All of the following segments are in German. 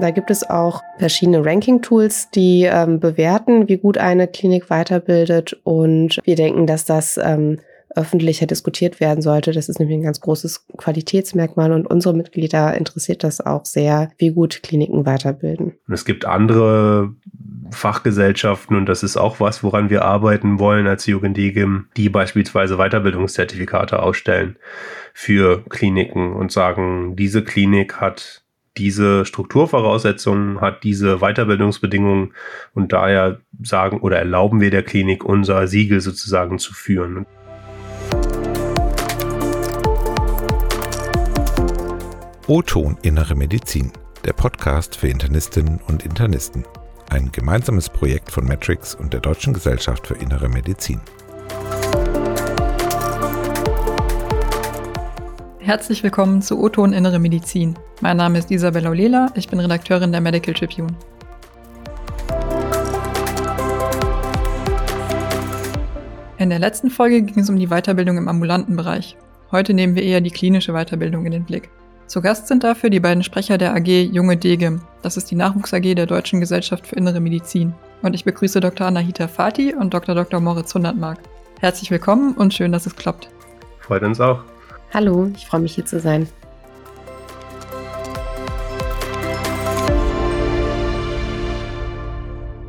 Da gibt es auch verschiedene Ranking-Tools, die ähm, bewerten, wie gut eine Klinik weiterbildet. Und wir denken, dass das ähm, öffentlicher diskutiert werden sollte. Das ist nämlich ein ganz großes Qualitätsmerkmal und unsere Mitglieder interessiert das auch sehr, wie gut Kliniken weiterbilden. Es gibt andere Fachgesellschaften und das ist auch was, woran wir arbeiten wollen als Jugendegim, die beispielsweise Weiterbildungszertifikate ausstellen für Kliniken und sagen, diese Klinik hat diese Strukturvoraussetzungen, hat diese Weiterbildungsbedingungen und daher sagen oder erlauben wir der Klinik unser Siegel sozusagen zu führen. O-Ton Innere Medizin, der Podcast für Internistinnen und Internisten. Ein gemeinsames Projekt von Matrix und der Deutschen Gesellschaft für Innere Medizin. Herzlich willkommen zu O-Ton Innere Medizin. Mein Name ist Isabella Olela, ich bin Redakteurin der Medical Tribune. In der letzten Folge ging es um die Weiterbildung im ambulanten Bereich. Heute nehmen wir eher die klinische Weiterbildung in den Blick. Zu Gast sind dafür die beiden Sprecher der AG Junge Degem. Das ist die Nachwuchs AG der Deutschen Gesellschaft für Innere Medizin. Und ich begrüße Dr. Anahita Fati und Dr. Dr. Moritz Hundertmark. Herzlich willkommen und schön, dass es klappt. Freut uns auch. Hallo, ich freue mich hier zu sein.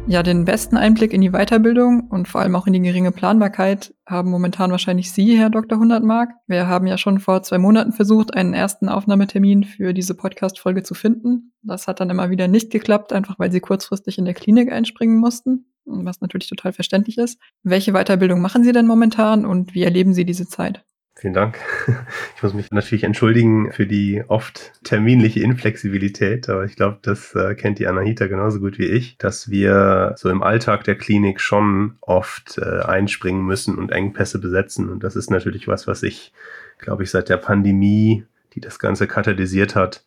Ja, den besten Einblick in die Weiterbildung und vor allem auch in die geringe Planbarkeit haben momentan wahrscheinlich Sie, Herr Dr. Hundertmark. Wir haben ja schon vor zwei Monaten versucht, einen ersten Aufnahmetermin für diese Podcast-Folge zu finden. Das hat dann immer wieder nicht geklappt, einfach weil Sie kurzfristig in der Klinik einspringen mussten, was natürlich total verständlich ist. Welche Weiterbildung machen Sie denn momentan und wie erleben Sie diese Zeit? Vielen Dank. Ich muss mich natürlich entschuldigen für die oft terminliche Inflexibilität, aber ich glaube, das äh, kennt die Anahita genauso gut wie ich, dass wir so im Alltag der Klinik schon oft äh, einspringen müssen und Engpässe besetzen. Und das ist natürlich was, was ich, glaube ich, seit der Pandemie, die das Ganze katalysiert hat,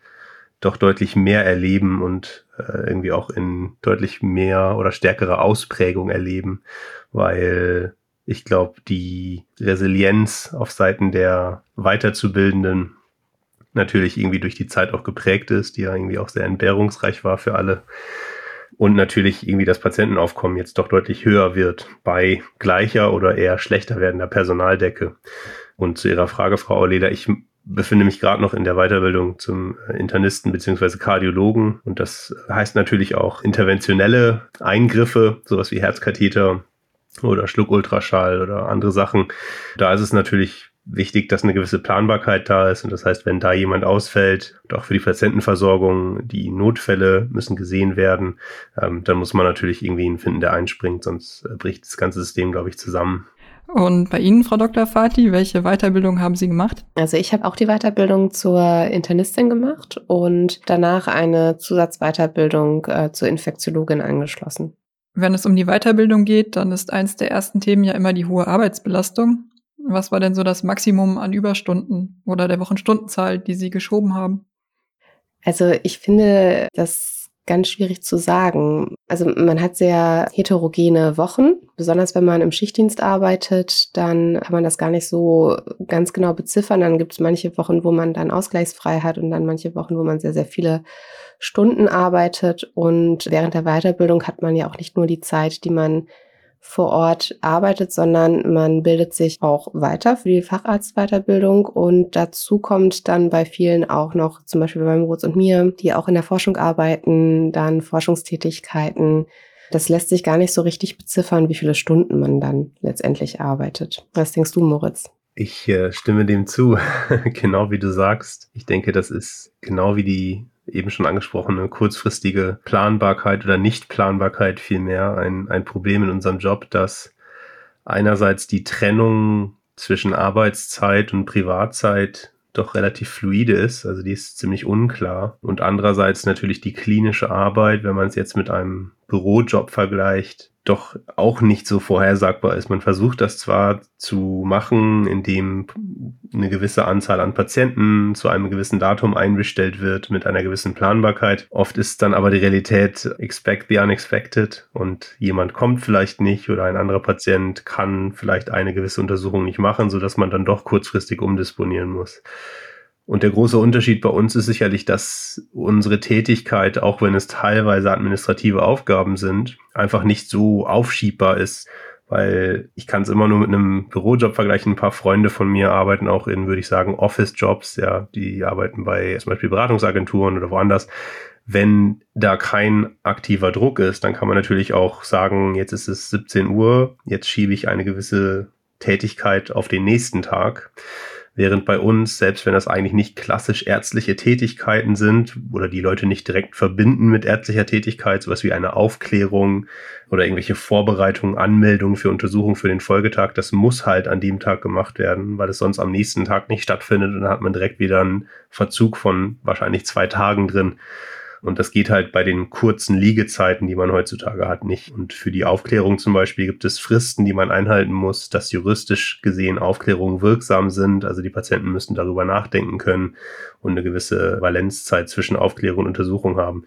doch deutlich mehr erleben und äh, irgendwie auch in deutlich mehr oder stärkere Ausprägung erleben, weil ich glaube, die Resilienz auf Seiten der Weiterzubildenden natürlich irgendwie durch die Zeit auch geprägt ist, die ja irgendwie auch sehr entbehrungsreich war für alle. Und natürlich irgendwie das Patientenaufkommen jetzt doch deutlich höher wird bei gleicher oder eher schlechter werdender Personaldecke. Und zu Ihrer Frage, Frau Auleder, ich befinde mich gerade noch in der Weiterbildung zum Internisten beziehungsweise Kardiologen. Und das heißt natürlich auch interventionelle Eingriffe, sowas wie Herzkatheter, oder Schluckultraschall oder andere Sachen. Da ist es natürlich wichtig, dass eine gewisse Planbarkeit da ist. Und das heißt, wenn da jemand ausfällt, und auch für die Patientenversorgung, die Notfälle müssen gesehen werden, ähm, dann muss man natürlich irgendwie einen finden, der einspringt, sonst äh, bricht das ganze System, glaube ich, zusammen. Und bei Ihnen, Frau Dr. Fati, welche Weiterbildung haben Sie gemacht? Also ich habe auch die Weiterbildung zur Internistin gemacht und danach eine Zusatzweiterbildung äh, zur Infektiologin angeschlossen. Wenn es um die Weiterbildung geht, dann ist eins der ersten Themen ja immer die hohe Arbeitsbelastung. Was war denn so das Maximum an Überstunden oder der Wochenstundenzahl, die Sie geschoben haben? Also ich finde das ganz schwierig zu sagen. Also man hat sehr heterogene Wochen. Besonders wenn man im Schichtdienst arbeitet, dann kann man das gar nicht so ganz genau beziffern. Dann gibt es manche Wochen, wo man dann ausgleichsfrei hat und dann manche Wochen, wo man sehr, sehr viele Stunden arbeitet. Und während der Weiterbildung hat man ja auch nicht nur die Zeit, die man vor Ort arbeitet, sondern man bildet sich auch weiter für die Facharztweiterbildung und dazu kommt dann bei vielen auch noch, zum Beispiel bei Moritz und mir, die auch in der Forschung arbeiten, dann Forschungstätigkeiten. Das lässt sich gar nicht so richtig beziffern, wie viele Stunden man dann letztendlich arbeitet. Was denkst du, Moritz? Ich äh, stimme dem zu, genau wie du sagst. Ich denke, das ist genau wie die eben schon angesprochene kurzfristige Planbarkeit oder Nichtplanbarkeit vielmehr ein, ein Problem in unserem Job, dass einerseits die Trennung zwischen Arbeitszeit und Privatzeit doch relativ fluide ist, also die ist ziemlich unklar. Und andererseits natürlich die klinische Arbeit, wenn man es jetzt mit einem Bürojob vergleicht, doch auch nicht so vorhersagbar ist. Man versucht das zwar zu machen, indem eine gewisse Anzahl an Patienten zu einem gewissen Datum einbestellt wird mit einer gewissen Planbarkeit. Oft ist dann aber die Realität expect the unexpected und jemand kommt vielleicht nicht oder ein anderer Patient kann vielleicht eine gewisse Untersuchung nicht machen, so dass man dann doch kurzfristig umdisponieren muss. Und der große Unterschied bei uns ist sicherlich, dass unsere Tätigkeit, auch wenn es teilweise administrative Aufgaben sind, einfach nicht so aufschiebbar ist, weil ich kann es immer nur mit einem Bürojob vergleichen. Ein paar Freunde von mir arbeiten auch in, würde ich sagen, Office-Jobs, ja, die arbeiten bei zum Beispiel Beratungsagenturen oder woanders. Wenn da kein aktiver Druck ist, dann kann man natürlich auch sagen, jetzt ist es 17 Uhr, jetzt schiebe ich eine gewisse Tätigkeit auf den nächsten Tag. Während bei uns, selbst wenn das eigentlich nicht klassisch ärztliche Tätigkeiten sind oder die Leute nicht direkt verbinden mit ärztlicher Tätigkeit, sowas wie eine Aufklärung oder irgendwelche Vorbereitungen, Anmeldungen für Untersuchungen für den Folgetag, das muss halt an dem Tag gemacht werden, weil es sonst am nächsten Tag nicht stattfindet und dann hat man direkt wieder einen Verzug von wahrscheinlich zwei Tagen drin. Und das geht halt bei den kurzen Liegezeiten, die man heutzutage hat, nicht. Und für die Aufklärung zum Beispiel gibt es Fristen, die man einhalten muss, dass juristisch gesehen Aufklärungen wirksam sind. Also die Patienten müssen darüber nachdenken können und eine gewisse Valenzzeit zwischen Aufklärung und Untersuchung haben.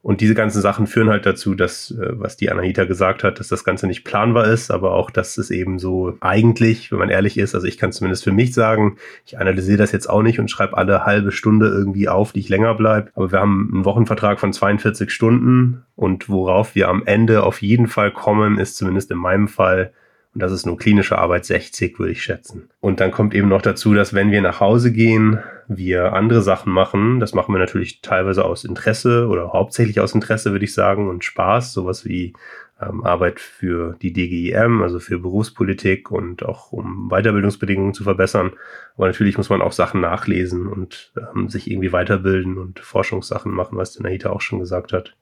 Und diese ganzen Sachen führen halt dazu, dass, äh, was die Anahita gesagt hat, dass das Ganze nicht planbar ist, aber auch, dass es eben so eigentlich, wenn man ehrlich ist, also ich kann zumindest für mich sagen, ich analysiere das jetzt auch nicht und schreibe alle halbe Stunde irgendwie auf, die ich länger bleibe. Aber wir haben einen Wochenvertrag von 42 Stunden und worauf wir am Ende auf jeden Fall kommen, ist zumindest in meinem Fall und das ist nur klinische Arbeit 60, würde ich schätzen. Und dann kommt eben noch dazu, dass wenn wir nach Hause gehen, wir andere Sachen machen. Das machen wir natürlich teilweise aus Interesse oder hauptsächlich aus Interesse, würde ich sagen, und Spaß. Sowas wie ähm, Arbeit für die DGIM, also für Berufspolitik und auch um Weiterbildungsbedingungen zu verbessern. Aber natürlich muss man auch Sachen nachlesen und ähm, sich irgendwie weiterbilden und Forschungssachen machen, was der Nahita auch schon gesagt hat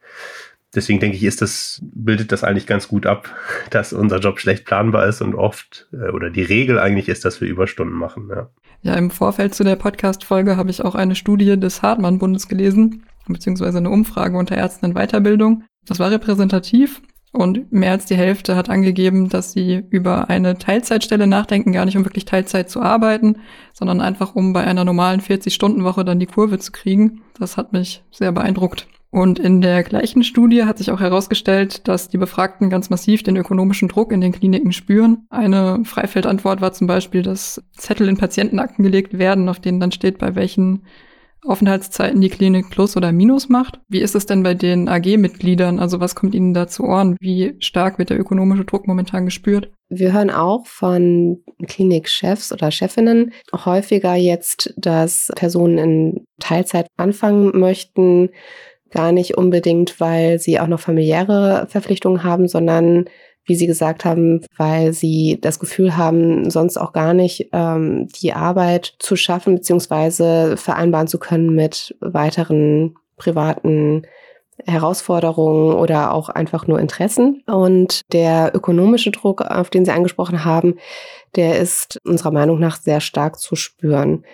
deswegen denke ich, ist das, bildet das eigentlich ganz gut ab, dass unser Job schlecht planbar ist und oft äh, oder die Regel eigentlich ist, dass wir Überstunden machen. Ja, ja im Vorfeld zu der Podcast-Folge habe ich auch eine Studie des Hartmann-Bundes gelesen, beziehungsweise eine Umfrage unter Ärzten in Weiterbildung. Das war repräsentativ und mehr als die Hälfte hat angegeben, dass sie über eine Teilzeitstelle nachdenken, gar nicht um wirklich Teilzeit zu arbeiten, sondern einfach um bei einer normalen 40-Stunden-Woche dann die Kurve zu kriegen. Das hat mich sehr beeindruckt. Und in der gleichen Studie hat sich auch herausgestellt, dass die Befragten ganz massiv den ökonomischen Druck in den Kliniken spüren. Eine Freifeldantwort war zum Beispiel, dass Zettel in Patientenakten gelegt werden, auf denen dann steht, bei welchen Aufenthaltszeiten die Klinik Plus oder Minus macht. Wie ist es denn bei den AG-Mitgliedern? Also was kommt Ihnen da zu Ohren? Wie stark wird der ökonomische Druck momentan gespürt? Wir hören auch von Klinikchefs oder Chefinnen häufiger jetzt, dass Personen in Teilzeit anfangen möchten, gar nicht unbedingt, weil sie auch noch familiäre Verpflichtungen haben, sondern wie Sie gesagt haben, weil sie das Gefühl haben, sonst auch gar nicht ähm, die Arbeit zu schaffen beziehungsweise vereinbaren zu können mit weiteren privaten Herausforderungen oder auch einfach nur Interessen. Und der ökonomische Druck, auf den Sie angesprochen haben, der ist unserer Meinung nach sehr stark zu spüren.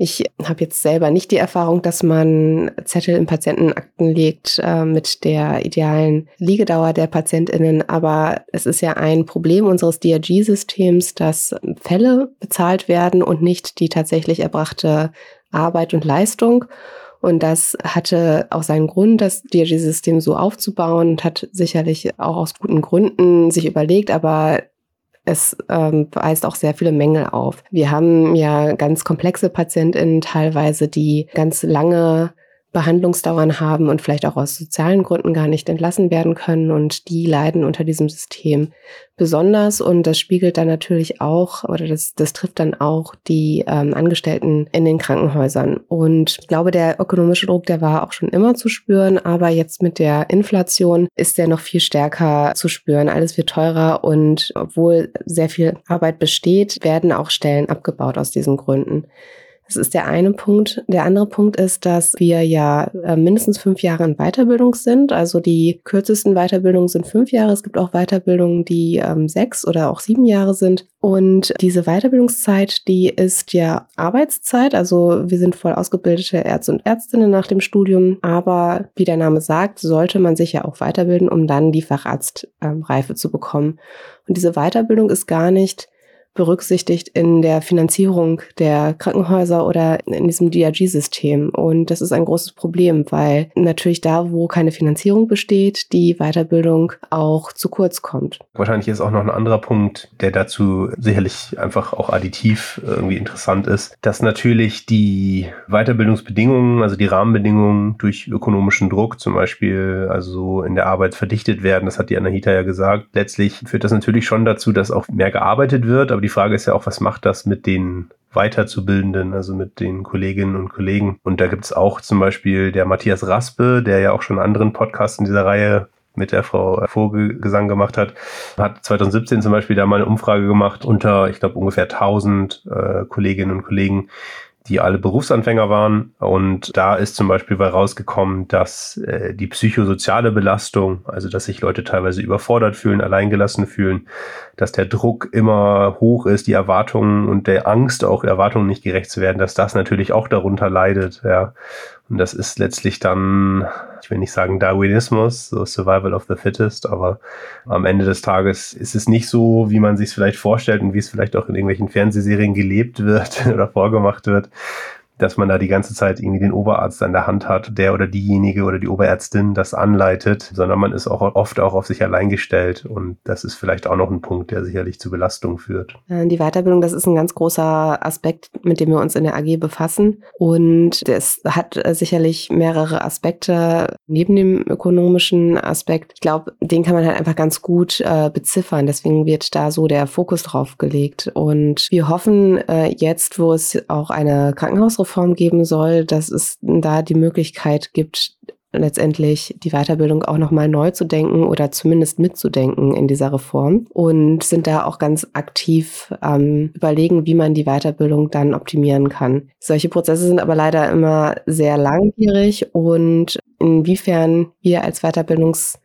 Ich habe jetzt selber nicht die Erfahrung, dass man Zettel in Patientenakten legt äh, mit der idealen Liegedauer der Patientinnen, aber es ist ja ein Problem unseres DRG-Systems, dass Fälle bezahlt werden und nicht die tatsächlich erbrachte Arbeit und Leistung. Und das hatte auch seinen Grund, das DRG-System so aufzubauen und hat sicherlich auch aus guten Gründen sich überlegt, aber es ähm, weist auch sehr viele Mängel auf. Wir haben ja ganz komplexe PatientInnen teilweise, die ganz lange Behandlungsdauern haben und vielleicht auch aus sozialen Gründen gar nicht entlassen werden können. Und die leiden unter diesem System besonders. Und das spiegelt dann natürlich auch oder das, das trifft dann auch die ähm, Angestellten in den Krankenhäusern. Und ich glaube, der ökonomische Druck, der war auch schon immer zu spüren, aber jetzt mit der Inflation ist der noch viel stärker zu spüren. Alles wird teurer. Und obwohl sehr viel Arbeit besteht, werden auch Stellen abgebaut aus diesen Gründen. Das ist der eine Punkt. Der andere Punkt ist, dass wir ja äh, mindestens fünf Jahre in Weiterbildung sind. Also die kürzesten Weiterbildungen sind fünf Jahre. Es gibt auch Weiterbildungen, die ähm, sechs oder auch sieben Jahre sind. Und diese Weiterbildungszeit, die ist ja Arbeitszeit. Also wir sind voll ausgebildete Ärzte und Ärztinnen nach dem Studium. Aber wie der Name sagt, sollte man sich ja auch weiterbilden, um dann die Facharztreife ähm, zu bekommen. Und diese Weiterbildung ist gar nicht berücksichtigt in der Finanzierung der Krankenhäuser oder in diesem DRG-System. Und das ist ein großes Problem, weil natürlich da, wo keine Finanzierung besteht, die Weiterbildung auch zu kurz kommt. Wahrscheinlich ist auch noch ein anderer Punkt, der dazu sicherlich einfach auch additiv irgendwie interessant ist, dass natürlich die Weiterbildungsbedingungen, also die Rahmenbedingungen durch ökonomischen Druck zum Beispiel, also in der Arbeit verdichtet werden. Das hat die Anahita ja gesagt. Letztlich führt das natürlich schon dazu, dass auch mehr gearbeitet wird, aber die Frage ist ja auch, was macht das mit den Weiterzubildenden, also mit den Kolleginnen und Kollegen. Und da gibt es auch zum Beispiel der Matthias Raspe, der ja auch schon anderen Podcasts in dieser Reihe mit der Frau Vogelgesang gemacht hat, hat 2017 zum Beispiel da mal eine Umfrage gemacht unter, ich glaube, ungefähr 1000 äh, Kolleginnen und Kollegen, die alle Berufsanfänger waren. Und da ist zum Beispiel bei rausgekommen, dass äh, die psychosoziale Belastung, also dass sich Leute teilweise überfordert fühlen, alleingelassen fühlen, dass der Druck immer hoch ist, die Erwartungen und der Angst auch Erwartungen nicht gerecht zu werden, dass das natürlich auch darunter leidet. Ja. Und das ist letztlich dann, ich will nicht sagen Darwinismus, so Survival of the Fittest, aber am Ende des Tages ist es nicht so, wie man sich es vielleicht vorstellt und wie es vielleicht auch in irgendwelchen Fernsehserien gelebt wird oder vorgemacht wird, dass man da die ganze Zeit irgendwie den Oberarzt an der Hand hat, der oder diejenige oder die Oberärztin das anleitet, sondern man ist auch oft auch auf sich allein gestellt und das ist vielleicht auch noch ein Punkt, der sicherlich zu Belastung führt. Äh, die Weiterbildung, das ist ein ganz großer Aspekt, mit dem wir uns in der AG befassen und es hat äh, sicherlich mehrere Aspekte neben dem ökonomischen Aspekt. Ich glaube, den kann man halt einfach ganz gut äh, beziffern, deswegen wird da so der Fokus drauf gelegt und wir hoffen äh, jetzt, wo es auch eine Krankenhausreform Reform geben soll, dass es da die Möglichkeit gibt, letztendlich die Weiterbildung auch nochmal neu zu denken oder zumindest mitzudenken in dieser Reform und sind da auch ganz aktiv am überlegen, wie man die Weiterbildung dann optimieren kann. Solche Prozesse sind aber leider immer sehr langwierig und inwiefern wir als Weiterbildungs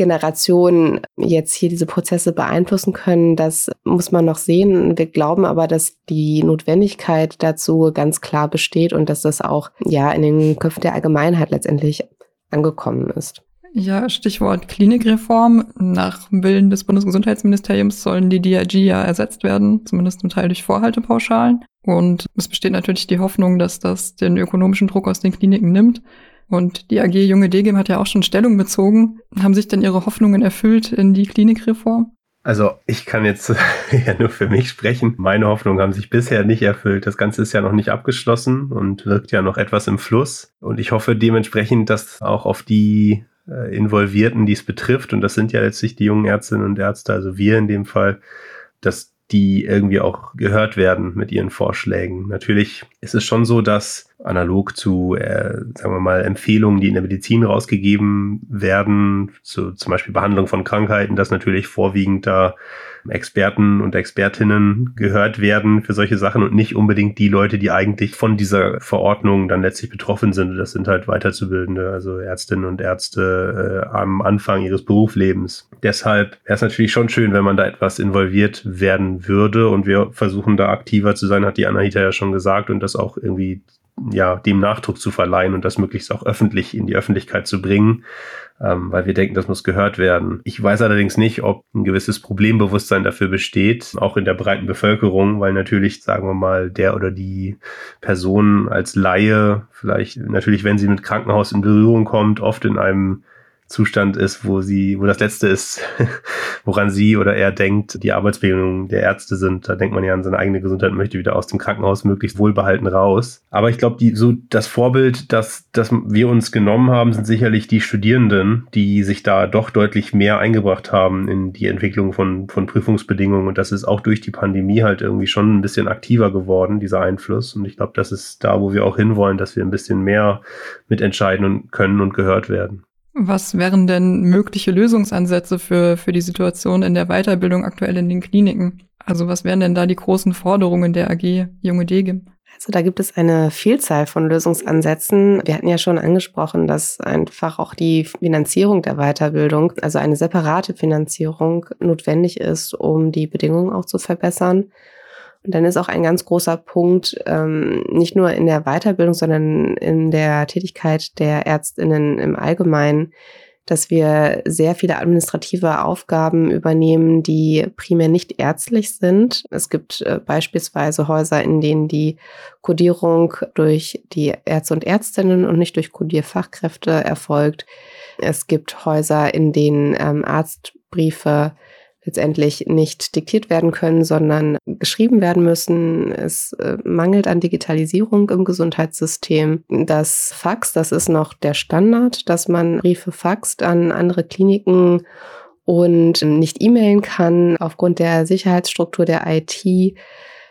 Generationen jetzt hier diese Prozesse beeinflussen können, das muss man noch sehen. Wir glauben aber, dass die Notwendigkeit dazu ganz klar besteht und dass das auch ja in den Köpfen der Allgemeinheit letztendlich angekommen ist. Ja, Stichwort Klinikreform. Nach Willen des Bundesgesundheitsministeriums sollen die DRG ja ersetzt werden, zumindest zum Teil durch Vorhaltepauschalen. Und es besteht natürlich die Hoffnung, dass das den ökonomischen Druck aus den Kliniken nimmt. Und die AG Junge Degem hat ja auch schon Stellung bezogen. Haben sich denn Ihre Hoffnungen erfüllt in die Klinikreform? Also ich kann jetzt ja nur für mich sprechen. Meine Hoffnungen haben sich bisher nicht erfüllt. Das Ganze ist ja noch nicht abgeschlossen und wirkt ja noch etwas im Fluss. Und ich hoffe dementsprechend, dass auch auf die äh, Involvierten, die es betrifft, und das sind ja letztlich die jungen Ärztinnen und Ärzte, also wir in dem Fall, dass die irgendwie auch gehört werden mit ihren Vorschlägen. Natürlich ist es schon so, dass analog zu, äh, sagen wir mal, Empfehlungen, die in der Medizin rausgegeben werden, zu zum Beispiel Behandlung von Krankheiten, dass natürlich vorwiegend da Experten und Expertinnen gehört werden für solche Sachen und nicht unbedingt die Leute, die eigentlich von dieser Verordnung dann letztlich betroffen sind. Das sind halt Weiterzubildende, also Ärztinnen und Ärzte äh, am Anfang ihres Berufslebens. Deshalb wäre es natürlich schon schön, wenn man da etwas involviert werden würde und wir versuchen da aktiver zu sein, hat die Anahita ja schon gesagt und das auch irgendwie ja, dem Nachdruck zu verleihen und das möglichst auch öffentlich in die Öffentlichkeit zu bringen, ähm, weil wir denken, das muss gehört werden. Ich weiß allerdings nicht, ob ein gewisses Problembewusstsein dafür besteht, auch in der breiten Bevölkerung, weil natürlich, sagen wir mal, der oder die Person als Laie vielleicht natürlich, wenn sie mit Krankenhaus in Berührung kommt, oft in einem Zustand ist, wo sie, wo das Letzte ist, woran sie oder er denkt, die Arbeitsbedingungen der Ärzte sind. Da denkt man ja an seine eigene Gesundheit und möchte wieder aus dem Krankenhaus möglichst wohlbehalten raus. Aber ich glaube, die, so das Vorbild, das, das wir uns genommen haben, sind sicherlich die Studierenden, die sich da doch deutlich mehr eingebracht haben in die Entwicklung von, von Prüfungsbedingungen. Und das ist auch durch die Pandemie halt irgendwie schon ein bisschen aktiver geworden, dieser Einfluss. Und ich glaube, das ist da, wo wir auch hinwollen, dass wir ein bisschen mehr mitentscheiden können und gehört werden. Was wären denn mögliche Lösungsansätze für, für die Situation in der Weiterbildung aktuell in den Kliniken? Also was wären denn da die großen Forderungen der AG Junge Degem? Also da gibt es eine Vielzahl von Lösungsansätzen. Wir hatten ja schon angesprochen, dass einfach auch die Finanzierung der Weiterbildung, also eine separate Finanzierung notwendig ist, um die Bedingungen auch zu verbessern. Und dann ist auch ein ganz großer Punkt, ähm, nicht nur in der Weiterbildung, sondern in der Tätigkeit der Ärztinnen im Allgemeinen, dass wir sehr viele administrative Aufgaben übernehmen, die primär nicht ärztlich sind. Es gibt äh, beispielsweise Häuser, in denen die Kodierung durch die Ärzte und Ärztinnen und nicht durch Kodierfachkräfte erfolgt. Es gibt Häuser, in denen ähm, Arztbriefe letztendlich nicht diktiert werden können, sondern geschrieben werden müssen. Es äh, mangelt an Digitalisierung im Gesundheitssystem. Das Fax, das ist noch der Standard, dass man Briefe faxt an andere Kliniken und nicht e-mailen kann aufgrund der Sicherheitsstruktur der IT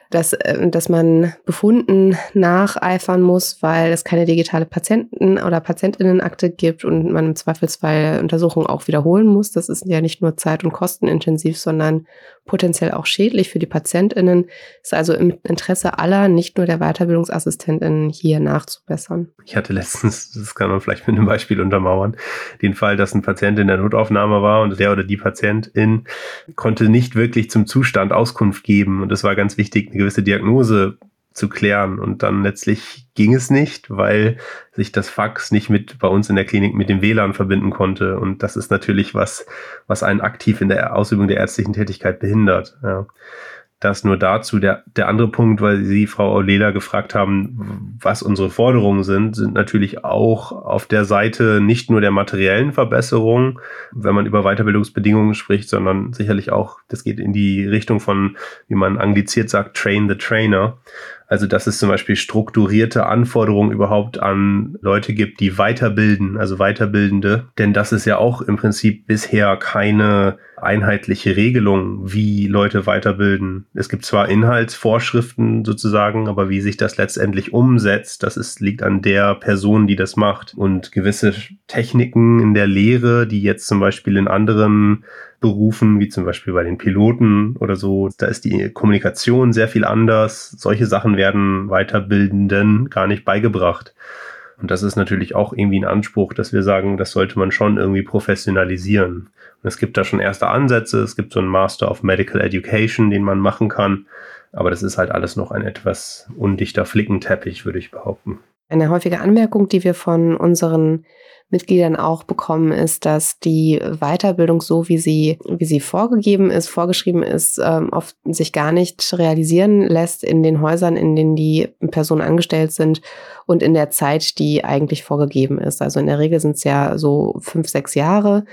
dass, äh, dass man Befunden nacheifern muss, weil es keine digitale Patienten- oder Patientinnenakte gibt und man im Zweifelsfall Untersuchungen auch wiederholen muss. Das ist ja nicht nur zeit- und kostenintensiv, sondern potenziell auch schädlich für die Patientinnen. Ist also im Interesse aller, nicht nur der Weiterbildungsassistentinnen, hier nachzubessern. Ich hatte letztens, das kann man vielleicht mit einem Beispiel untermauern, den Fall, dass ein Patient in der Notaufnahme war und der oder die Patientin konnte nicht wirklich zum Zustand Auskunft geben. Und es war ganz wichtig, eine gewisse Diagnose zu klären. Und dann letztlich ging es nicht, weil sich das Fax nicht mit bei uns in der Klinik mit dem WLAN verbinden konnte. Und das ist natürlich was, was einen aktiv in der Ausübung der ärztlichen Tätigkeit behindert. Ja. Das nur dazu. Der, der andere Punkt, weil Sie, Frau Olela, gefragt haben, was unsere Forderungen sind, sind natürlich auch auf der Seite nicht nur der materiellen Verbesserung, wenn man über Weiterbildungsbedingungen spricht, sondern sicherlich auch, das geht in die Richtung von, wie man angliziert sagt, train the trainer. Also, dass es zum Beispiel strukturierte Anforderungen überhaupt an Leute gibt, die weiterbilden, also Weiterbildende. Denn das ist ja auch im Prinzip bisher keine einheitliche Regelung, wie Leute weiterbilden. Es gibt zwar Inhaltsvorschriften sozusagen, aber wie sich das letztendlich umsetzt, das ist, liegt an der Person, die das macht. Und gewisse Techniken in der Lehre, die jetzt zum Beispiel in anderen Berufen, wie zum Beispiel bei den Piloten oder so, da ist die Kommunikation sehr viel anders. Solche Sachen werden Weiterbildenden gar nicht beigebracht. Und das ist natürlich auch irgendwie ein Anspruch, dass wir sagen, das sollte man schon irgendwie professionalisieren. Und es gibt da schon erste Ansätze. Es gibt so einen Master of Medical Education, den man machen kann. Aber das ist halt alles noch ein etwas undichter Flickenteppich, würde ich behaupten. Eine häufige Anmerkung, die wir von unseren Mitgliedern auch bekommen, ist, dass die Weiterbildung so, wie sie, wie sie vorgegeben ist, vorgeschrieben ist, ähm, oft sich gar nicht realisieren lässt in den Häusern, in denen die Personen angestellt sind und in der Zeit, die eigentlich vorgegeben ist. Also in der Regel sind es ja so fünf, sechs Jahre.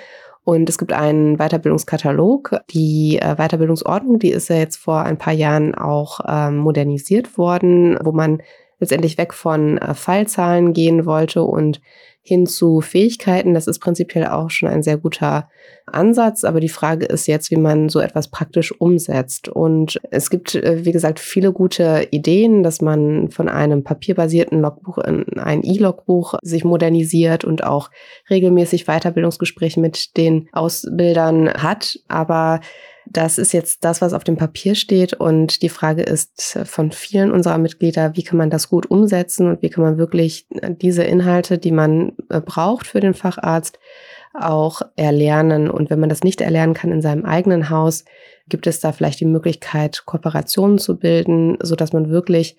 Und es gibt einen Weiterbildungskatalog. Die äh, Weiterbildungsordnung, die ist ja jetzt vor ein paar Jahren auch ähm, modernisiert worden, wo man letztendlich weg von äh, Fallzahlen gehen wollte und hin zu Fähigkeiten. Das ist prinzipiell auch schon ein sehr guter Ansatz, aber die Frage ist jetzt, wie man so etwas praktisch umsetzt. Und es gibt, äh, wie gesagt, viele gute Ideen, dass man von einem papierbasierten Logbuch in ein E-Logbuch sich modernisiert und auch regelmäßig Weiterbildungsgespräche mit den Ausbildern hat. Aber das ist jetzt das, was auf dem Papier steht. Und die Frage ist von vielen unserer Mitglieder, wie kann man das gut umsetzen und wie kann man wirklich diese Inhalte, die man äh, braucht für den Facharzt, auch erlernen. Und wenn man das nicht erlernen kann in seinem eigenen Haus, gibt es da vielleicht die Möglichkeit, Kooperationen zu bilden, so dass man wirklich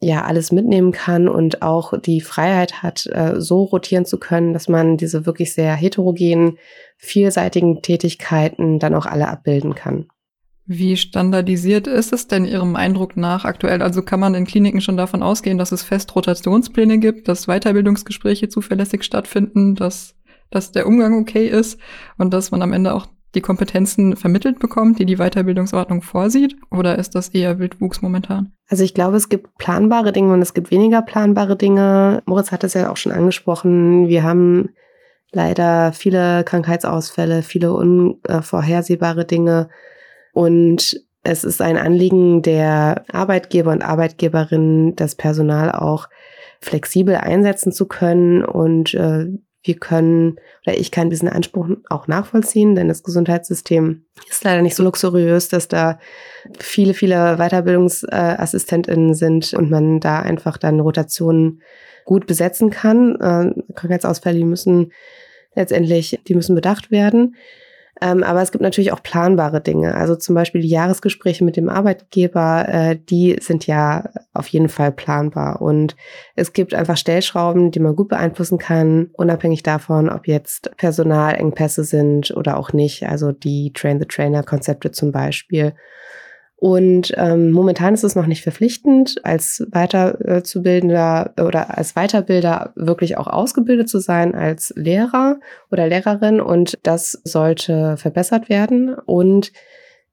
ja alles mitnehmen kann und auch die Freiheit hat, äh, so rotieren zu können, dass man diese wirklich sehr heterogenen, vielseitigen Tätigkeiten dann auch alle abbilden kann. Wie standardisiert ist es denn Ihrem Eindruck nach aktuell? Also kann man in Kliniken schon davon ausgehen, dass es fest Rotationspläne gibt, dass Weiterbildungsgespräche zuverlässig stattfinden, dass, dass der Umgang okay ist und dass man am Ende auch die Kompetenzen vermittelt bekommt, die die Weiterbildungsordnung vorsieht? Oder ist das eher Wildwuchs momentan? Also ich glaube, es gibt planbare Dinge und es gibt weniger planbare Dinge. Moritz hat es ja auch schon angesprochen. Wir haben leider viele Krankheitsausfälle, viele unvorhersehbare Dinge. Und es ist ein Anliegen der Arbeitgeber und Arbeitgeberinnen, das Personal auch flexibel einsetzen zu können und äh, wir können oder ich kann diesen Anspruch auch nachvollziehen, denn das Gesundheitssystem ist leider nicht so luxuriös, dass da viele, viele Weiterbildungsassistentinnen sind und man da einfach dann Rotationen gut besetzen kann. Äh, Krankheitsausfälle, die müssen letztendlich, die müssen bedacht werden. Ähm, aber es gibt natürlich auch planbare Dinge. Also zum Beispiel die Jahresgespräche mit dem Arbeitgeber, äh, die sind ja auf jeden Fall planbar. Und es gibt einfach Stellschrauben, die man gut beeinflussen kann, unabhängig davon, ob jetzt Personalengpässe sind oder auch nicht. Also die Train-the-Trainer-Konzepte zum Beispiel. Und ähm, momentan ist es noch nicht verpflichtend, als Weiterzubildender oder als Weiterbilder wirklich auch ausgebildet zu sein als Lehrer oder Lehrerin. Und das sollte verbessert werden. Und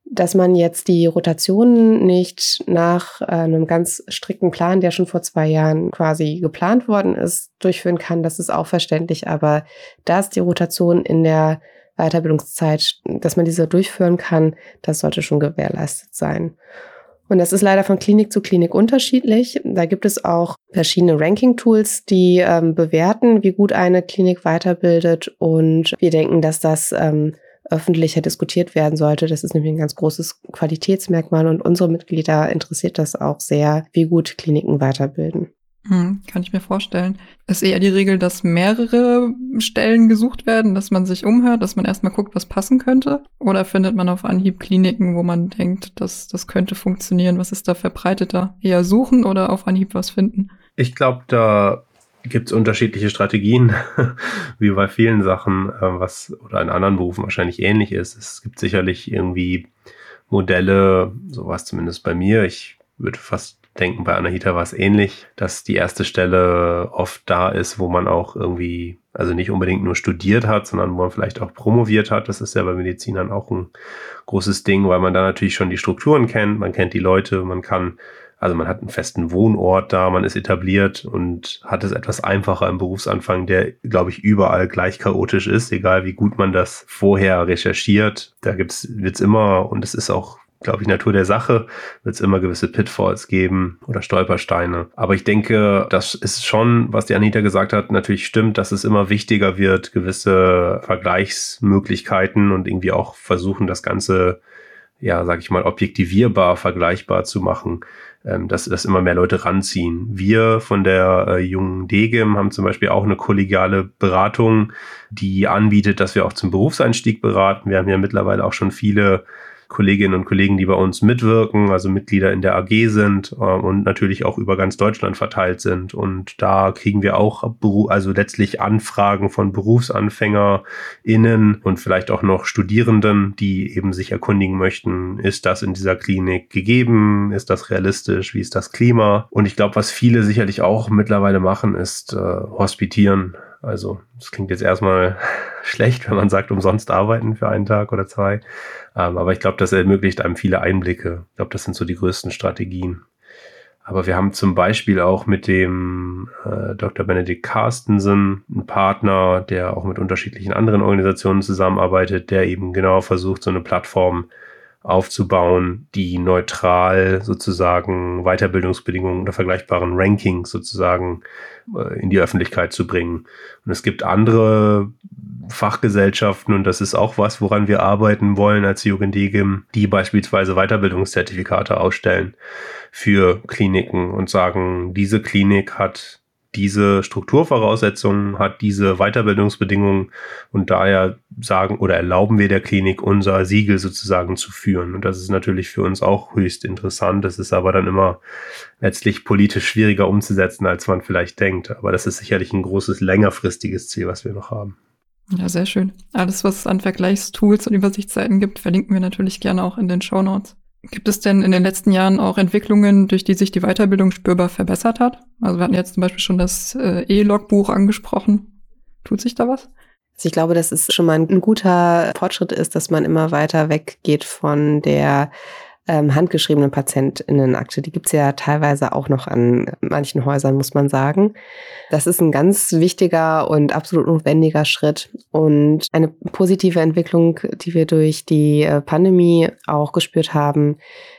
dass man jetzt die Rotationen nicht nach äh, einem ganz strikten Plan, der schon vor zwei Jahren quasi geplant worden ist, durchführen kann, das ist auch verständlich. Aber dass die Rotation in der Weiterbildungszeit, dass man diese durchführen kann, das sollte schon gewährleistet sein. Und das ist leider von Klinik zu Klinik unterschiedlich. Da gibt es auch verschiedene Ranking-Tools, die ähm, bewerten, wie gut eine Klinik weiterbildet. Und wir denken, dass das ähm, öffentlicher diskutiert werden sollte. Das ist nämlich ein ganz großes Qualitätsmerkmal und unsere Mitglieder interessiert das auch sehr, wie gut Kliniken weiterbilden. Hm, kann ich mir vorstellen. Ist eher die Regel, dass mehrere Stellen gesucht werden, dass man sich umhört, dass man erstmal guckt, was passen könnte? Oder findet man auf Anhieb Kliniken, wo man denkt, dass das könnte funktionieren? Was ist da verbreiteter? Eher suchen oder auf Anhieb was finden? Ich glaube, da gibt es unterschiedliche Strategien, wie bei vielen Sachen, äh, was oder in anderen Berufen wahrscheinlich ähnlich ist. Es gibt sicherlich irgendwie Modelle, sowas zumindest bei mir. Ich würde fast denken, bei Anahita war es ähnlich, dass die erste Stelle oft da ist, wo man auch irgendwie, also nicht unbedingt nur studiert hat, sondern wo man vielleicht auch promoviert hat. Das ist ja bei Medizinern auch ein großes Ding, weil man da natürlich schon die Strukturen kennt, man kennt die Leute, man kann, also man hat einen festen Wohnort da, man ist etabliert und hat es etwas einfacher im Berufsanfang, der, glaube ich, überall gleich chaotisch ist, egal wie gut man das vorher recherchiert. Da gibt's, wird's immer, und es ist auch glaube ich, Natur der Sache, wird es immer gewisse Pitfalls geben oder Stolpersteine. Aber ich denke, das ist schon, was die Anita gesagt hat, natürlich stimmt, dass es immer wichtiger wird, gewisse Vergleichsmöglichkeiten und irgendwie auch versuchen, das Ganze, ja, sag ich mal, objektivierbar, vergleichbar zu machen ähm, dass, dass immer mehr Leute ranziehen. Wir von der äh, jungen DGIM haben zum Beispiel auch eine kollegiale Beratung, die anbietet, dass wir auch zum Berufseinstieg beraten. Wir haben ja mittlerweile auch schon viele Kolleginnen und Kollegen, die bei uns mitwirken, also Mitglieder in der AG sind äh, und natürlich auch über ganz Deutschland verteilt sind. Und da kriegen wir auch also letztlich Anfragen von BerufsanfängerInnen und vielleicht auch noch Studierenden, die eben sich erkundigen möchten, ist das in dieser Klinik gegeben? Ist das realistisch? Wie ist das Klima? Und ich glaube, was viele sicherlich auch mittlerweile machen, ist äh, hospitieren. Also, das klingt jetzt erstmal schlecht, wenn man sagt, umsonst arbeiten für einen Tag oder zwei. Ähm, aber ich glaube, das ermöglicht einem viele Einblicke. Ich glaube, das sind so die größten Strategien. Aber wir haben zum Beispiel auch mit dem äh, Dr. Benedikt Carstensen einen Partner, der auch mit unterschiedlichen anderen Organisationen zusammenarbeitet, der eben genau versucht, so eine Plattform aufzubauen, die neutral sozusagen Weiterbildungsbedingungen oder vergleichbaren Rankings sozusagen äh, in die Öffentlichkeit zu bringen. Und es gibt andere Fachgesellschaften, und das ist auch was, woran wir arbeiten wollen als Jugendegim, die beispielsweise Weiterbildungszertifikate ausstellen für Kliniken und sagen, diese Klinik hat diese Strukturvoraussetzungen, hat diese Weiterbildungsbedingungen und daher sagen oder erlauben wir der Klinik unser Siegel sozusagen zu führen. Und das ist natürlich für uns auch höchst interessant. Das ist aber dann immer letztlich politisch schwieriger umzusetzen, als man vielleicht denkt. Aber das ist sicherlich ein großes längerfristiges Ziel, was wir noch haben. Ja, sehr schön. Alles, was es an Vergleichstools und Übersichtsseiten gibt, verlinken wir natürlich gerne auch in den Show Notes. Gibt es denn in den letzten Jahren auch Entwicklungen, durch die sich die Weiterbildung spürbar verbessert hat? Also wir hatten jetzt zum Beispiel schon das äh, E-Logbuch angesprochen. Tut sich da was? Also ich glaube, dass es schon mal ein guter Fortschritt ist, dass man immer weiter weggeht von der ähm, handgeschriebenen PatientInnenakte. Die gibt's ja teilweise auch noch an manchen Häusern, muss man sagen. Das ist ein ganz wichtiger und absolut notwendiger Schritt und eine positive Entwicklung, die wir durch die äh, Pandemie auch gespürt haben,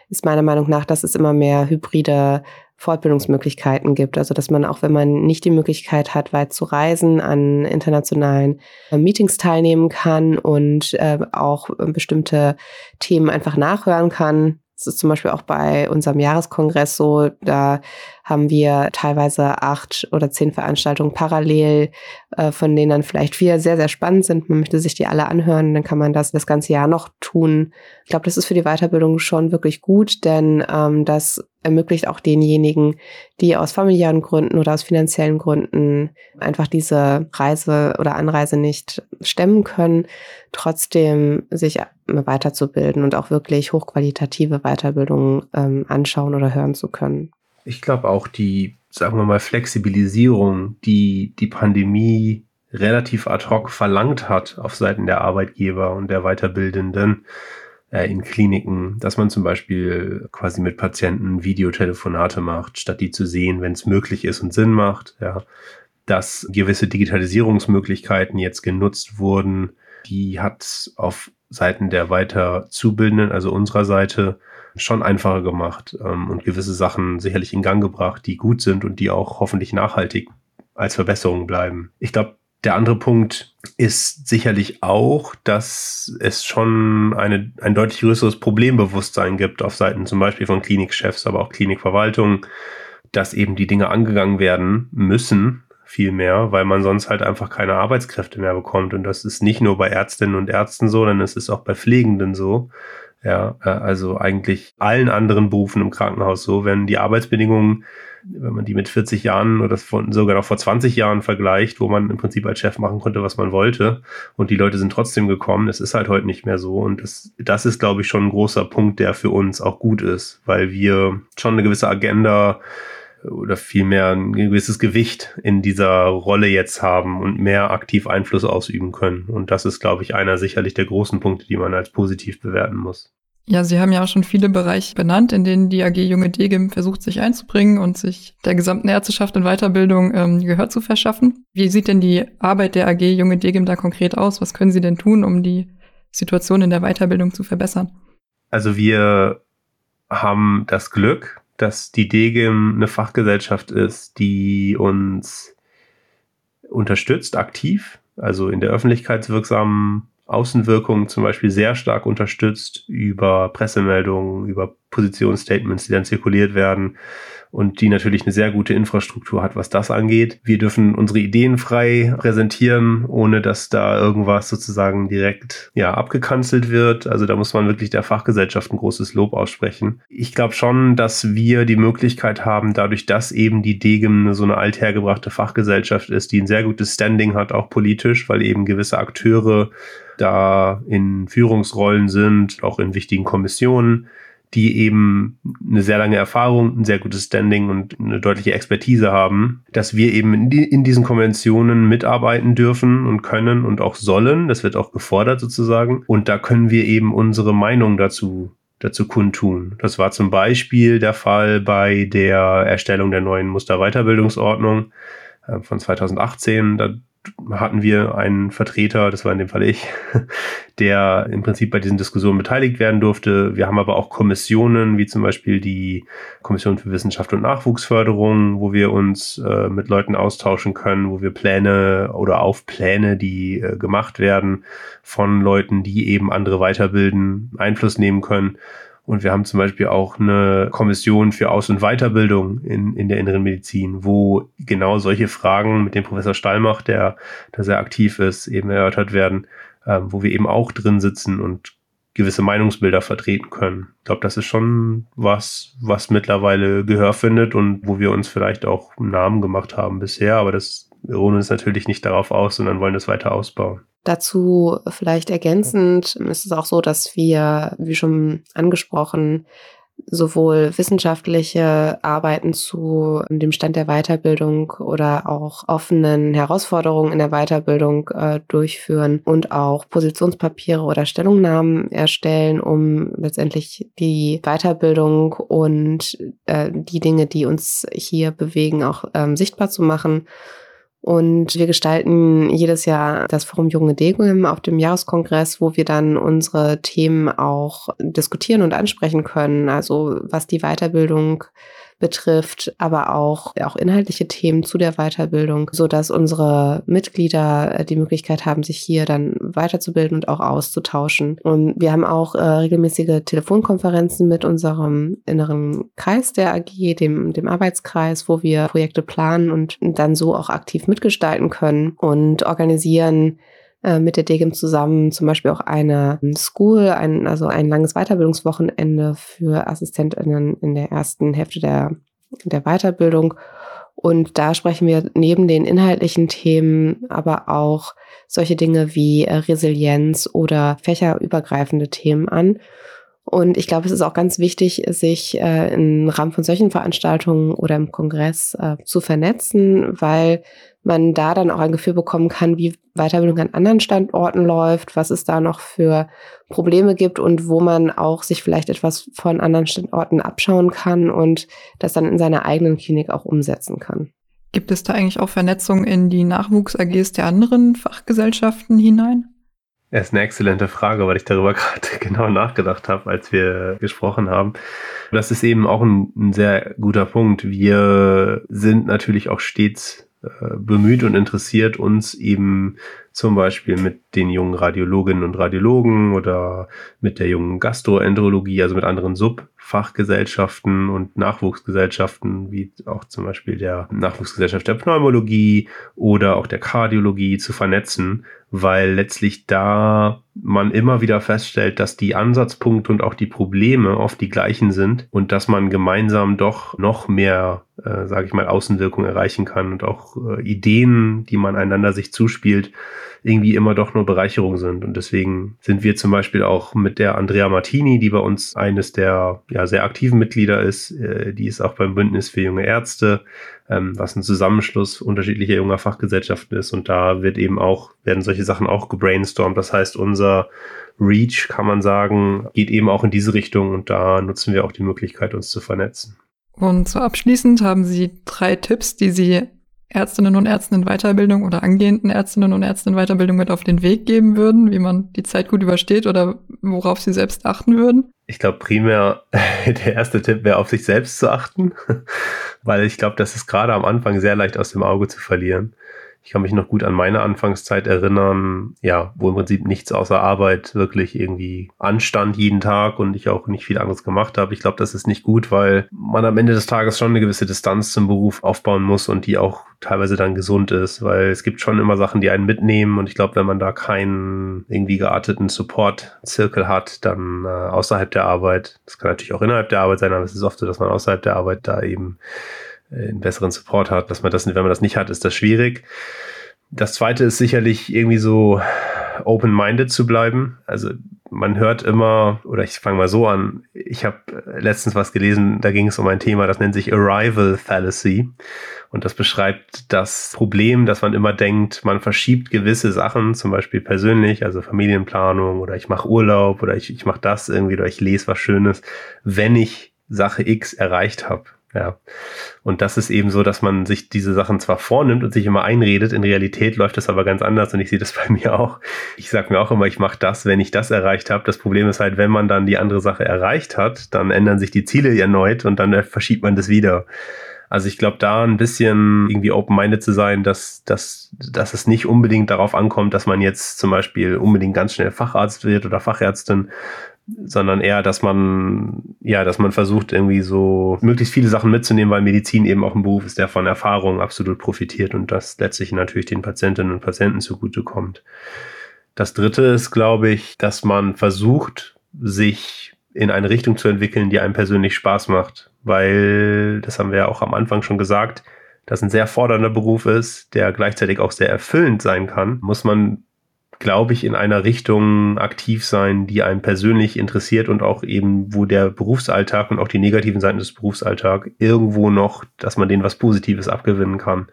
ist meiner Meinung nach, dass es immer mehr hybride Fortbildungsmöglichkeiten gibt. Also dass man auch, wenn man nicht die Möglichkeit hat, weit zu reisen, an internationalen äh, Meetings teilnehmen kann und äh, auch bestimmte Themen einfach nachhören kann Das ist zum Beispiel auch bei unserem Jahreskongress so. Da haben wir teilweise acht oder zehn Veranstaltungen parallel, äh, von denen dann vielleicht vier sehr, sehr spannend sind. Man möchte sich die alle anhören, dann kann man das das ganze Jahr noch tun. Ich glaube, das ist für die Weiterbildung schon wirklich gut, denn ähm, das ermöglicht auch denjenigen, die aus familiären Gründen oder aus finanziellen Gründen einfach diese Reise oder Anreise nicht stemmen können, trotzdem sich weiterzubilden und auch wirklich hochqualitative Weiterbildungen ähm, anschauen oder hören zu können. Ich glaube auch die, sagen wir mal, Flexibilisierung, die die Pandemie relativ ad hoc verlangt hat auf Seiten der Arbeitgeber und der Weiterbildenden, äh, in Kliniken, dass man zum Beispiel quasi mit Patienten Videotelefonate macht, statt die zu sehen, wenn es möglich ist und Sinn macht. Ja, dass gewisse Digitalisierungsmöglichkeiten jetzt genutzt wurden, die hat auf Seiten der Weiterzubildenden, also unserer Seite, schon einfacher gemacht ähm, und gewisse Sachen sicherlich in Gang gebracht, die gut sind und die auch hoffentlich nachhaltig als Verbesserung bleiben. Ich glaube, der andere Punkt ist sicherlich auch, dass es schon eine, ein deutlich größeres Problembewusstsein gibt auf Seiten zum Beispiel von Klinikchefs, aber auch Klinikverwaltung, dass eben die Dinge angegangen werden müssen, viel mehr, weil man sonst halt einfach keine Arbeitskräfte mehr bekommt. Und das ist nicht nur bei Ärztinnen und Ärzten so, sondern es ist auch bei Pflegenden so. Ja, äh, also eigentlich allen anderen Berufen im Krankenhaus so, wenn die Arbeitsbedingungen wenn man die mit 40 Jahren oder sogar noch vor 20 Jahren vergleicht, wo man im Prinzip als Chef machen konnte, was man wollte und die Leute sind trotzdem gekommen, das ist halt heute nicht mehr so und das, das ist, glaube ich, schon ein großer Punkt, der für uns auch gut ist, weil wir schon eine gewisse Agenda oder vielmehr ein gewisses Gewicht in dieser Rolle jetzt haben und mehr aktiv Einfluss ausüben können. Und das ist, glaube ich, einer sicherlich der großen Punkte, die man als positiv bewerten muss. Ja, Sie haben ja auch schon viele Bereiche benannt, in denen die AG Junge Degim versucht, sich einzubringen und sich der gesamten Ärzteschaft und Weiterbildung ähm, Gehör zu verschaffen. Wie sieht denn die Arbeit der AG Junge Degim da konkret aus? Was können Sie denn tun, um die Situation in der Weiterbildung zu verbessern? Also wir haben das Glück, dass die Degim eine Fachgesellschaft ist, die uns unterstützt, aktiv, also in der öffentlichkeitswirksamen Außenwirkung zum Beispiel sehr stark unterstützt über Pressemeldungen, über Positionsstatements, die dann zirkuliert werden und die natürlich eine sehr gute Infrastruktur hat, was das angeht. Wir dürfen unsere Ideen frei präsentieren, ohne dass da irgendwas sozusagen direkt ja abgekanzelt wird. Also da muss man wirklich der Fachgesellschaft ein großes Lob aussprechen. Ich glaube schon, dass wir die Möglichkeit haben, dadurch, dass eben die Degem so eine althergebrachte Fachgesellschaft ist, die ein sehr gutes Standing hat, auch politisch, weil eben gewisse Akteure da in Führungsrollen sind, auch in wichtigen Kommissionen, die eben eine sehr lange Erfahrung, ein sehr gutes Standing und eine deutliche Expertise haben, dass wir eben in, die, in diesen Konventionen mitarbeiten dürfen und können und auch sollen. Das wird auch gefordert sozusagen. Und da können wir eben unsere Meinung dazu dazu kundtun. Das war zum Beispiel der Fall bei der Erstellung der neuen Musterweiterbildungsordnung äh, von 2018. Da hatten wir einen Vertreter, das war in dem Fall ich, der im Prinzip bei diesen Diskussionen beteiligt werden durfte. Wir haben aber auch Kommissionen, wie zum Beispiel die Kommission für Wissenschaft und Nachwuchsförderung, wo wir uns äh, mit Leuten austauschen können, wo wir Pläne oder auf Pläne, die äh, gemacht werden von Leuten, die eben andere weiterbilden, Einfluss nehmen können. Und wir haben zum Beispiel auch eine Kommission für Aus- und Weiterbildung in, in der inneren Medizin, wo genau solche Fragen mit dem Professor Stallmach, der da sehr aktiv ist, eben erörtert werden, äh, wo wir eben auch drin sitzen und gewisse Meinungsbilder vertreten können. Ich glaube, das ist schon was, was mittlerweile Gehör findet und wo wir uns vielleicht auch einen Namen gemacht haben bisher, aber das ruhen uns natürlich nicht darauf aus, sondern wollen das weiter ausbauen. Dazu vielleicht ergänzend ist es auch so, dass wir, wie schon angesprochen, sowohl wissenschaftliche Arbeiten zu dem Stand der Weiterbildung oder auch offenen Herausforderungen in der Weiterbildung äh, durchführen und auch Positionspapiere oder Stellungnahmen erstellen, um letztendlich die Weiterbildung und äh, die Dinge, die uns hier bewegen, auch ähm, sichtbar zu machen. Und wir gestalten jedes Jahr das Forum Junge Degum auf dem Jahreskongress, wo wir dann unsere Themen auch diskutieren und ansprechen können. Also was die Weiterbildung betrifft, aber auch, auch inhaltliche Themen zu der Weiterbildung, so dass unsere Mitglieder äh, die Möglichkeit haben, sich hier dann weiterzubilden und auch auszutauschen. Und wir haben auch äh, regelmäßige Telefonkonferenzen mit unserem inneren Kreis der AG, dem, dem Arbeitskreis, wo wir Projekte planen und dann so auch aktiv mitgestalten können und organisieren äh, mit der DGIM zusammen zum Beispiel auch eine School, ein, also ein langes Weiterbildungswochenende für AssistentInnen in der ersten Hälfte der, der Weiterbildung. Und da sprechen wir neben den inhaltlichen Themen aber auch solche Dinge wie äh, Resilienz oder fächerübergreifende Themen an. Und ich glaube, es ist auch ganz wichtig, sich äh, im Rahmen von solchen Veranstaltungen oder im Kongress äh, zu vernetzen, weil man da dann auch ein Gefühl bekommen kann, wie Weiterbildung an anderen Standorten läuft, was es da noch für Probleme gibt und wo man auch sich vielleicht etwas von anderen Standorten abschauen kann und das dann in seiner eigenen Klinik auch umsetzen kann. Gibt es da eigentlich auch Vernetzung in die Nachwuchs-AGs der anderen Fachgesellschaften hinein? Das ist eine exzellente Frage, weil ich darüber gerade genau nachgedacht habe, als wir gesprochen haben. Das ist eben auch ein, ein sehr guter Punkt. Wir sind natürlich auch stets äh, bemüht und interessiert, uns eben zum Beispiel mit den jungen Radiologinnen und Radiologen oder mit der jungen Gastroenterologie, also mit anderen Subfachgesellschaften und Nachwuchsgesellschaften, wie auch zum Beispiel der Nachwuchsgesellschaft der Pneumologie oder auch der Kardiologie zu vernetzen, weil letztlich da man immer wieder feststellt, dass die Ansatzpunkte und auch die Probleme oft die gleichen sind und dass man gemeinsam doch noch mehr, äh, sage ich mal, Außenwirkung erreichen kann und auch äh, Ideen, die man einander sich zuspielt, irgendwie immer doch nur Bereicherung sind. Und deswegen sind wir zum Beispiel auch mit der Andrea Martini, die bei uns eines der ja, sehr aktiven Mitglieder ist, äh, die ist auch beim Bündnis für junge Ärzte, ähm, was ein Zusammenschluss unterschiedlicher junger Fachgesellschaften ist. Und da wird eben auch, werden solche Sachen auch gebrainstormt. Das heißt, unser Reach, kann man sagen, geht eben auch in diese Richtung und da nutzen wir auch die Möglichkeit, uns zu vernetzen. Und so abschließend haben Sie drei Tipps, die Sie Ärztinnen und Ärzten in Weiterbildung oder angehenden Ärztinnen und Ärzten in Weiterbildung mit auf den Weg geben würden, wie man die Zeit gut übersteht oder worauf sie selbst achten würden? Ich glaube, primär der erste Tipp wäre, auf sich selbst zu achten, weil ich glaube, das ist gerade am Anfang sehr leicht aus dem Auge zu verlieren. Ich kann mich noch gut an meine Anfangszeit erinnern, ja, wo im Prinzip nichts außer Arbeit wirklich irgendwie anstand jeden Tag und ich auch nicht viel anderes gemacht habe. Ich glaube, das ist nicht gut, weil man am Ende des Tages schon eine gewisse Distanz zum Beruf aufbauen muss und die auch teilweise dann gesund ist, weil es gibt schon immer Sachen, die einen mitnehmen und ich glaube, wenn man da keinen irgendwie gearteten Support-Zirkel hat, dann äh, außerhalb der Arbeit, das kann natürlich auch innerhalb der Arbeit sein, aber es ist oft so, dass man außerhalb der Arbeit da eben einen besseren Support hat, dass man das, wenn man das nicht hat, ist das schwierig. Das zweite ist sicherlich irgendwie so open-minded zu bleiben. Also man hört immer, oder ich fange mal so an, ich habe letztens was gelesen, da ging es um ein Thema, das nennt sich Arrival Fallacy. Und das beschreibt das Problem, dass man immer denkt, man verschiebt gewisse Sachen, zum Beispiel persönlich, also Familienplanung oder ich mache Urlaub oder ich, ich mache das irgendwie oder ich lese was Schönes, wenn ich Sache X erreicht habe. Ja. Und das ist eben so, dass man sich diese Sachen zwar vornimmt und sich immer einredet, in Realität läuft das aber ganz anders und ich sehe das bei mir auch. Ich sage mir auch immer, ich mache das, wenn ich das erreicht habe. Das Problem ist halt, wenn man dann die andere Sache erreicht hat, dann ändern sich die Ziele erneut und dann verschiebt man das wieder. Also ich glaube, da ein bisschen irgendwie open-minded zu sein, dass, dass, dass es nicht unbedingt darauf ankommt, dass man jetzt zum Beispiel unbedingt ganz schnell Facharzt wird oder Fachärztin, sondern eher, dass man, ja, dass man versucht, irgendwie so möglichst viele Sachen mitzunehmen, weil Medizin eben auch ein Beruf ist, der von Erfahrung absolut profitiert und das letztlich natürlich den Patientinnen und Patienten zugutekommt. Das dritte ist, glaube ich, dass man versucht, sich in eine Richtung zu entwickeln, die einem persönlich Spaß macht, weil, das haben wir ja auch am Anfang schon gesagt, das ein sehr fordernder Beruf ist, der gleichzeitig auch sehr erfüllend sein kann, muss man glaube ich, in einer Richtung aktiv sein, die einen persönlich interessiert und auch eben, wo der Berufsalltag und auch die negativen Seiten des Berufsalltags irgendwo noch, dass man denen was Positives abgewinnen kann.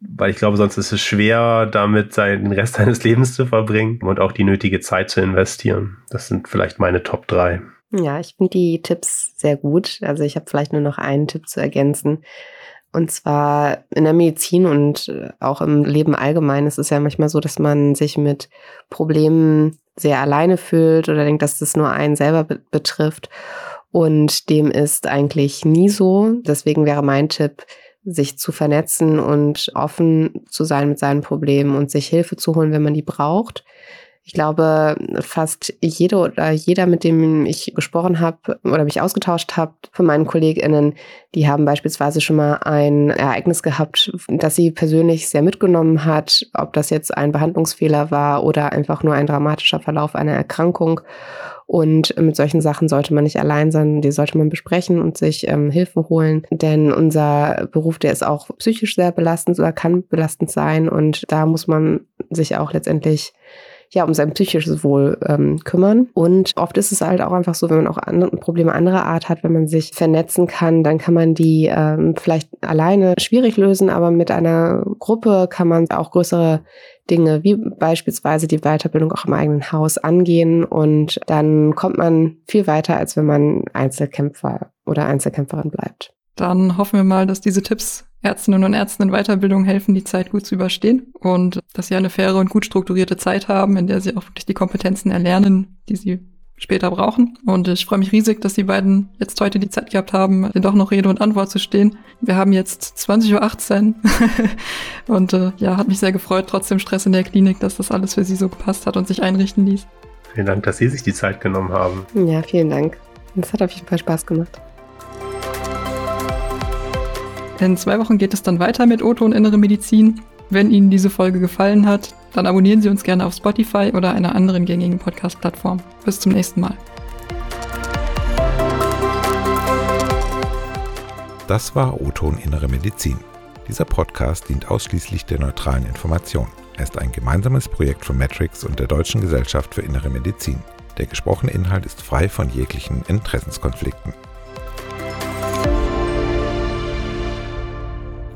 Weil ich glaube, sonst ist es schwer, damit seinen, den Rest seines Lebens zu verbringen und auch die nötige Zeit zu investieren. Das sind vielleicht meine Top drei. Ja, ich finde die Tipps sehr gut. Also ich habe vielleicht nur noch einen Tipp zu ergänzen. Und zwar in der Medizin und äh, auch im Leben allgemein ist es ja manchmal so, dass man sich mit Problemen sehr alleine fühlt oder denkt, dass das nur einen selber be betrifft. Und dem ist eigentlich nie so. Deswegen wäre mein Tipp, sich zu vernetzen und offen zu sein mit seinen Problemen und sich Hilfe zu holen, wenn man die braucht. Ich glaube, fast jede oder jeder, mit dem ich gesprochen habe oder mich ausgetauscht habe von meinen KollegInnen, die haben beispielsweise schon mal ein Ereignis gehabt, das sie persönlich sehr mitgenommen hat, ob das jetzt ein Behandlungsfehler war oder einfach nur ein dramatischer Verlauf einer Erkrankung. Und mit solchen Sachen sollte man nicht allein sein, die sollte man besprechen und sich ähm, Hilfe holen. Denn unser Beruf, der ist auch psychisch sehr belastend oder kann belastend sein. Und da muss man sich auch letztendlich ja, um sein psychisches Wohl ähm, kümmern. Und oft ist es halt auch einfach so, wenn man auch andere, Probleme anderer Art hat, wenn man sich vernetzen kann, dann kann man die ähm, vielleicht alleine schwierig lösen, aber mit einer Gruppe kann man auch größere Dinge wie beispielsweise die Weiterbildung auch im eigenen Haus angehen und dann kommt man viel weiter, als wenn man Einzelkämpfer oder Einzelkämpferin bleibt. Dann hoffen wir mal, dass diese Tipps Ärztinnen und Ärzten in Weiterbildung helfen, die Zeit gut zu überstehen und dass sie eine faire und gut strukturierte Zeit haben, in der sie auch wirklich die Kompetenzen erlernen, die sie später brauchen. Und ich freue mich riesig, dass die beiden jetzt heute die Zeit gehabt haben, doch noch Rede und Antwort zu stehen. Wir haben jetzt 20.18 Uhr und äh, ja, hat mich sehr gefreut, trotzdem Stress in der Klinik, dass das alles für sie so gepasst hat und sich einrichten ließ. Vielen Dank, dass Sie sich die Zeit genommen haben. Ja, vielen Dank. Das hat auf jeden Fall Spaß gemacht. In zwei Wochen geht es dann weiter mit Otto und Innere Medizin. Wenn Ihnen diese Folge gefallen hat, dann abonnieren Sie uns gerne auf Spotify oder einer anderen gängigen Podcast-Plattform. Bis zum nächsten Mal. Das war O-Ton Innere Medizin. Dieser Podcast dient ausschließlich der neutralen Information. Er ist ein gemeinsames Projekt von Matrix und der Deutschen Gesellschaft für Innere Medizin. Der gesprochene Inhalt ist frei von jeglichen Interessenskonflikten.